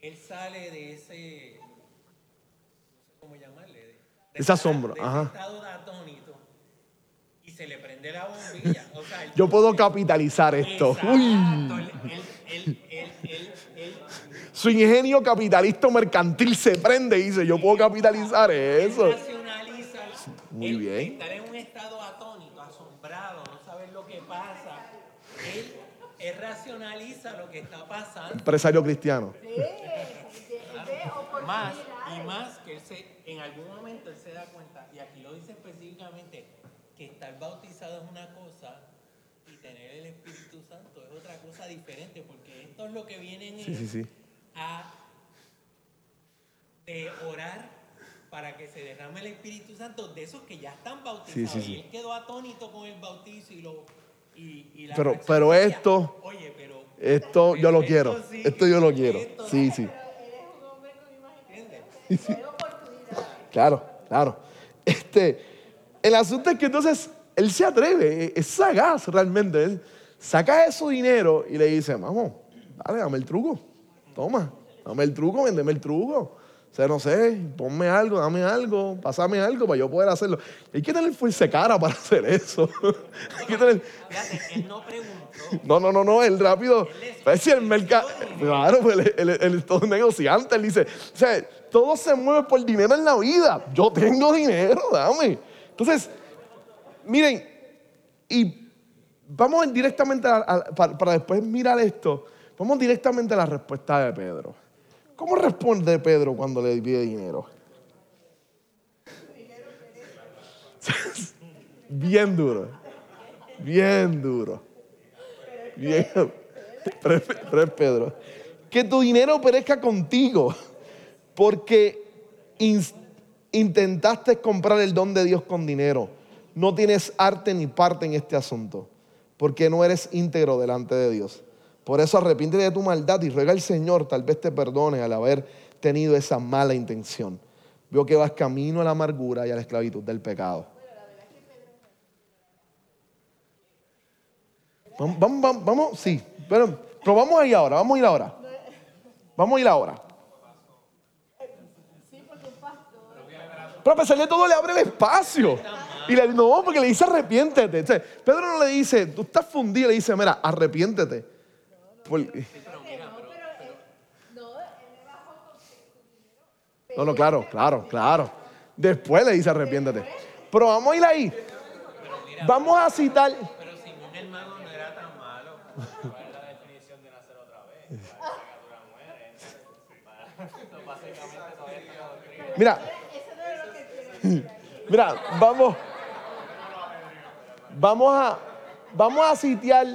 él sale de ese, no sé cómo llamarle, de, Ese asombro, de ajá. estado de atónito, y se le prende la bombilla. O sea, él Yo puedo capitalizar esto. Exacto, Uy. él- Su ingenio capitalista mercantil se prende y dice, yo puedo capitalizar eso. Muy bien. Estar en un estado atónito, asombrado, no saber lo que pasa. Él, él racionaliza lo que está pasando. Empresario cristiano. Más y más que él se, en algún momento él se da cuenta, y aquí lo dice específicamente, que estar bautizado es una cosa y tener el Espíritu Santo es otra cosa diferente, porque esto es lo que viene en Sí, sí, sí. a de orar para que se derrame el Espíritu Santo de esos que ya están bautizados. Sí, sí, sí. Y él quedó atónito con el bautizo y lo y, y la Pero- pero decía, esto- oye, pero Esto yo lo esto quiero. sí, Esto yo lo quiero. esto *laughs* Sí, sí. Claro, claro. Este, el asunto es que entonces él se atreve, es sagaz realmente. Él saca ese dinero y le dice, vamos, dale, dame el truco. Toma, dame el truco, véndeme el truco. Sea, no sé, ponme algo, dame algo, pásame algo para yo poder hacerlo. Hay que tener fuerza cara para *laughs* hacer eso. Hay que tener... Fíjate, él no preguntó. No, no, no, no, él rápido. Pues si el mercado. Claro, pues él, él- él es todo un negociante. Él dice, o sea, todo se mueve por dinero en la vida. Yo tengo dinero, dame. Entonces, miren, y vamos directamente a- a- para, para después mirar esto. Vamos directamente a la respuesta de Pedro. ¿Cómo responde Pedro cuando le pide dinero? *laughs* Bien duro. Bien duro. Bien. Pero, Pedro. Que tu dinero perezca contigo, porque intentaste comprar el don de Dios con dinero. No tienes arte ni parte en este asunto, porque no eres íntegro delante de Dios. Por eso arrepiéntete de tu maldad y ruega al Señor, tal vez te perdone al haber tenido esa mala intención. Veo que vas camino a la amargura y a la esclavitud del pecado. Vamos, vamos, vamos, sí. Pero, pero vamos a ir ahora, vamos a ir ahora. Vamos a ir ahora. Pero a pesar de todo le abre el espacio. Y le no, porque le dice arrepiéntete. Pedro no le dice, tú estás fundido, le dice, mira, arrepiéntete. No, no, claro, claro, claro. Después le dice arrepiéntete. Pero vamos a ir ahí. Vamos a citar. Pero Simón el mago no era tan malo. Mira. *laughs* Mira, vamos. Vamos a, vamos a sitiar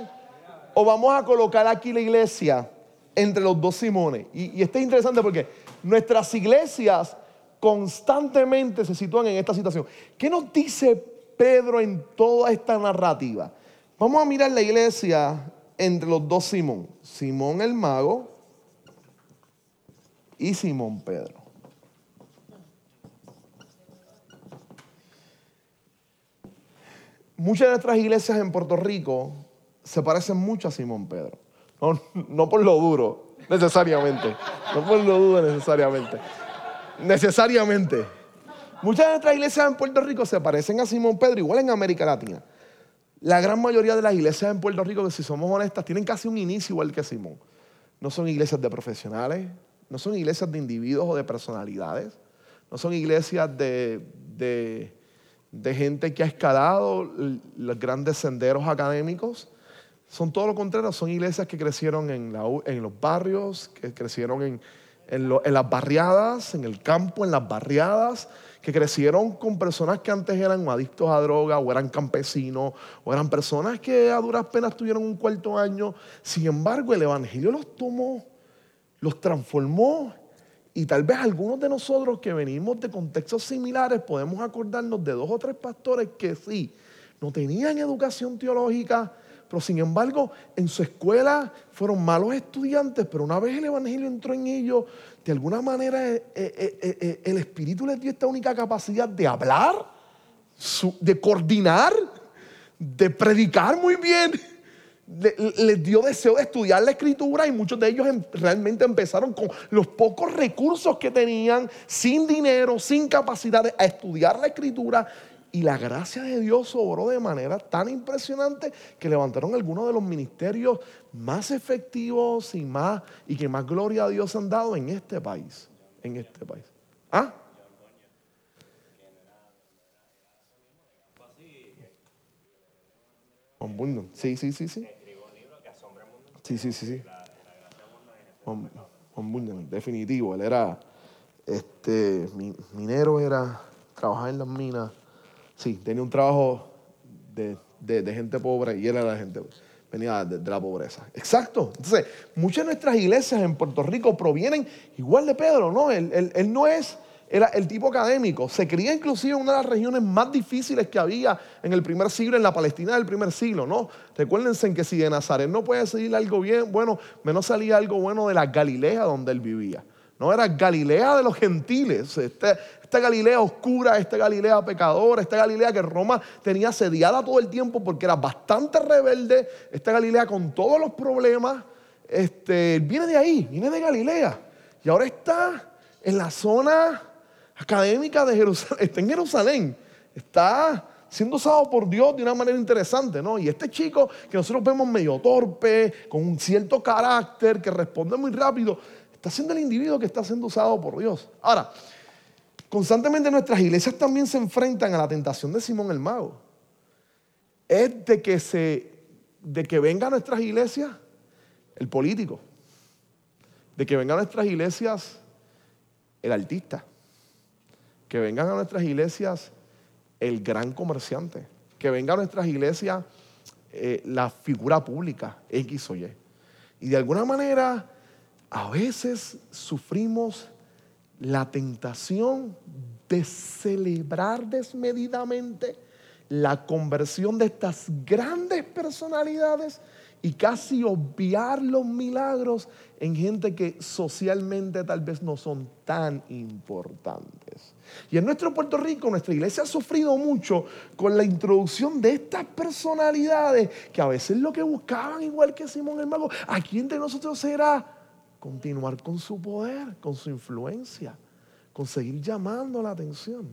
o vamos a colocar aquí la iglesia entre los dos Simones. Y, y esto es interesante porque nuestras iglesias constantemente se sitúan en esta situación. ¿Qué nos dice Pedro en toda esta narrativa? Vamos a mirar la iglesia entre los dos Simón. Simón el mago y Simón Pedro. Muchas de nuestras iglesias en Puerto Rico se parecen mucho a Simón Pedro. No, por lo duro, necesariamente. No por lo duro necesariamente. Necesariamente. Muchas de nuestras iglesias en Puerto Rico se parecen a Simón Pedro, igual en América Latina. La gran mayoría de las iglesias en Puerto Rico, que si somos honestas, tienen casi un inicio igual que Simón. No son iglesias de profesionales, no son iglesias de individuos o de personalidades, no son iglesias de, de- gente que ha escalado los grandes senderos académicos, son todo lo contrario, son iglesias que crecieron en, la- en los barrios, que crecieron en, en las barriadas, en el campo, en las barriadas, que crecieron con personas que antes eran adictos a droga o eran campesinos o eran personas que a duras penas tuvieron un cuarto año. Sin embargo, el Evangelio los tomó, los transformó y tal vez algunos de nosotros que venimos de contextos similares podemos acordarnos de dos o tres pastores que sí, no tenían educación teológica, pero sin embargo en su escuela fueron malos estudiantes, pero una vez el Evangelio entró en ellos, de alguna manera eh, eh, eh, el Espíritu les dio esta única capacidad de hablar, de coordinar, de predicar muy bien. Le- Les dio deseo de estudiar la escritura y muchos de ellos em- realmente empezaron con los pocos recursos que tenían, sin dinero, sin capacidades, a estudiar la escritura. Y la gracia de Dios obró de manera tan impresionante que levantaron algunos de los ministerios más efectivos y, más, y que más gloria a Dios han dado en este país. En este país. ¿Ah? Sí, sí, sí, sí. Sí, sí, sí, sí. Juan, definitivo. Él era este, mi- minero, era trabajar en las minas. Sí, tenía un trabajo de, gente pobre y él era la gente, venía de, la pobreza. Exacto. Entonces, muchas de nuestras iglesias en Puerto Rico provienen igual de Pedro, ¿no? Él, él- él no es era el tipo académico. Se cría inclusive en una de las regiones más difíciles que había en el primer siglo, en la Palestina del primer siglo, ¿no? Recuérdense en que si de Nazaret no puede salir algo bien, bueno, menos salía algo bueno de la Galilea donde él vivía. No era Galilea de los gentiles, este- esta Galilea oscura, esta Galilea pecadora, esta Galilea que Roma tenía asediada todo el tiempo porque era bastante rebelde, esta Galilea con todos los problemas, este, viene de ahí, viene de Galilea. Y ahora está en la zona académica de Jerusalén, está en Jerusalén, está siendo usado por Dios de una manera interesante, ¿no? Y este chico que nosotros vemos medio torpe, con un cierto carácter, que responde muy rápido, está siendo el individuo que está siendo usado por Dios. Ahora, constantemente nuestras iglesias también se enfrentan a la tentación de Simón el Mago. Es de que, se, de que venga a nuestras iglesias el político, de que venga a nuestras iglesias el artista, que vengan a nuestras iglesias el gran comerciante, que venga a nuestras iglesias eh, la figura pública, X o Y. Y de alguna manera, a veces sufrimos la tentación de celebrar desmedidamente la conversión de estas grandes personalidades y casi obviar los milagros en gente que socialmente tal vez no son tan importantes. Y en nuestro Puerto Rico, nuestra iglesia ha sufrido mucho con la introducción de estas personalidades que a veces lo que buscaban, igual que Simón el Mago, aquí entre nosotros era continuar con su poder, con su influencia, con seguir llamando la atención.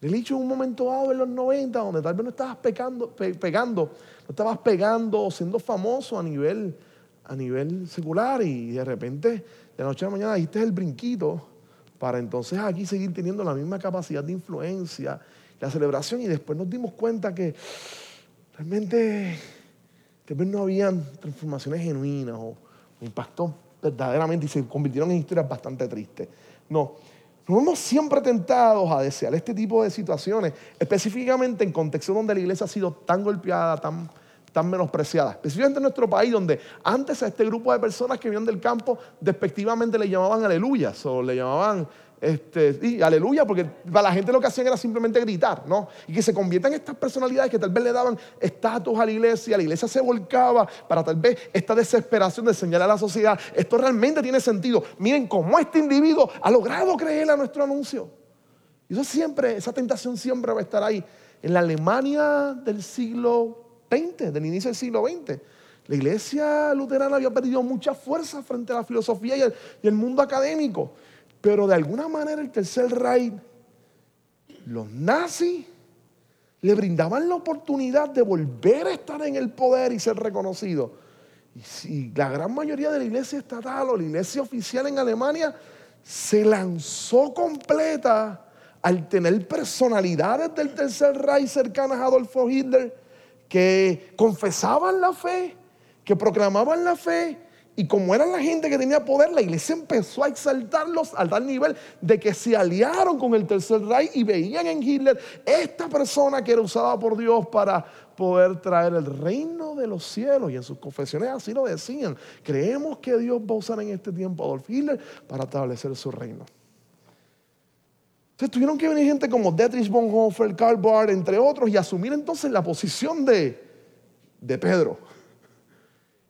Le he dicho en un momento dado en los 90, donde tal vez no estabas pegando, no estabas pegando o siendo famoso a nivel, a nivel secular y de repente de la noche a la mañana diste el brinquito para entonces aquí seguir teniendo la misma capacidad de influencia, la celebración y después nos dimos cuenta que realmente tal vez no habían transformaciones genuinas o, o verdaderamente y se convirtieron en historias bastante tristes. No, nos vemos siempre tentados a desear este tipo de situaciones, específicamente en contextos donde la iglesia ha sido tan golpeada, tan, tan menospreciada. Específicamente en nuestro país, donde antes a este grupo de personas que vivían del campo, despectivamente le llamaban aleluyas o le llamaban este, sí, aleluya, porque para la gente lo que hacían era simplemente gritar, ¿no? Y que se conviertan estas personalidades que tal vez le daban estatus a la iglesia, la iglesia se volcaba para tal vez esta desesperación de señalar a la sociedad, esto realmente tiene sentido. Miren cómo este individuo ha logrado creer a nuestro anuncio. Y eso siempre, esa tentación siempre va a estar ahí. En la Alemania del siglo XX, del inicio del siglo XX, la iglesia luterana había perdido mucha fuerza frente a la filosofía y el, y el mundo académico. Pero de alguna manera el tercer Reich, los nazis, le brindaban la oportunidad de volver a estar en el poder y ser reconocidos. Y si la gran mayoría de la iglesia estatal o la iglesia oficial en Alemania se lanzó completa al tener personalidades del tercer Reich cercanas a Adolfo Hitler que confesaban la fe, que proclamaban la fe y como era la gente que tenía poder, la iglesia empezó a exaltarlos al tal nivel de que se aliaron con el tercer rey y veían en Hitler esta persona que era usada por Dios para poder traer el reino de los cielos. Y en sus confesiones así lo decían. Creemos que Dios va a usar en este tiempo a Adolf Hitler para establecer su reino. Entonces tuvieron que venir gente como Dietrich Bonhoeffer, Karl Barth, entre otros, y asumir entonces la posición de, de Pedro.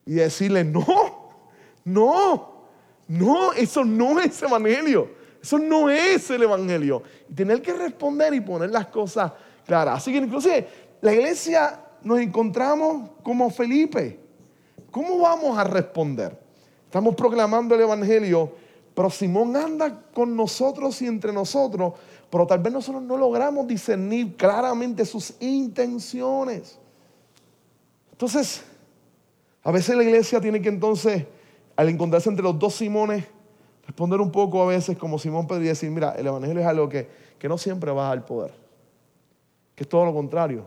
Y decirle, no, no, no, eso no es evangelio. Eso no es el evangelio. Y tener que responder y poner las cosas claras. Así que inclusive la iglesia nos encontramos como Felipe. ¿Cómo vamos a responder? Estamos proclamando el evangelio, pero Simón anda con nosotros y entre nosotros, pero tal vez nosotros no logramos discernir claramente sus intenciones. Entonces, a veces la iglesia tiene que entonces al encontrarse entre los dos Simones, responder un poco a veces como Simón Pedro y decir, mira, el Evangelio es algo que, que no siempre va al poder, que es todo lo contrario.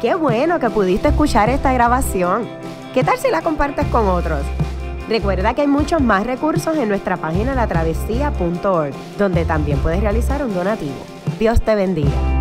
Qué bueno que pudiste escuchar esta grabación. ¿Qué tal si la compartes con otros? Recuerda que hay muchos más recursos en nuestra página latravesía.org, donde también puedes realizar un donativo. Dios te bendiga.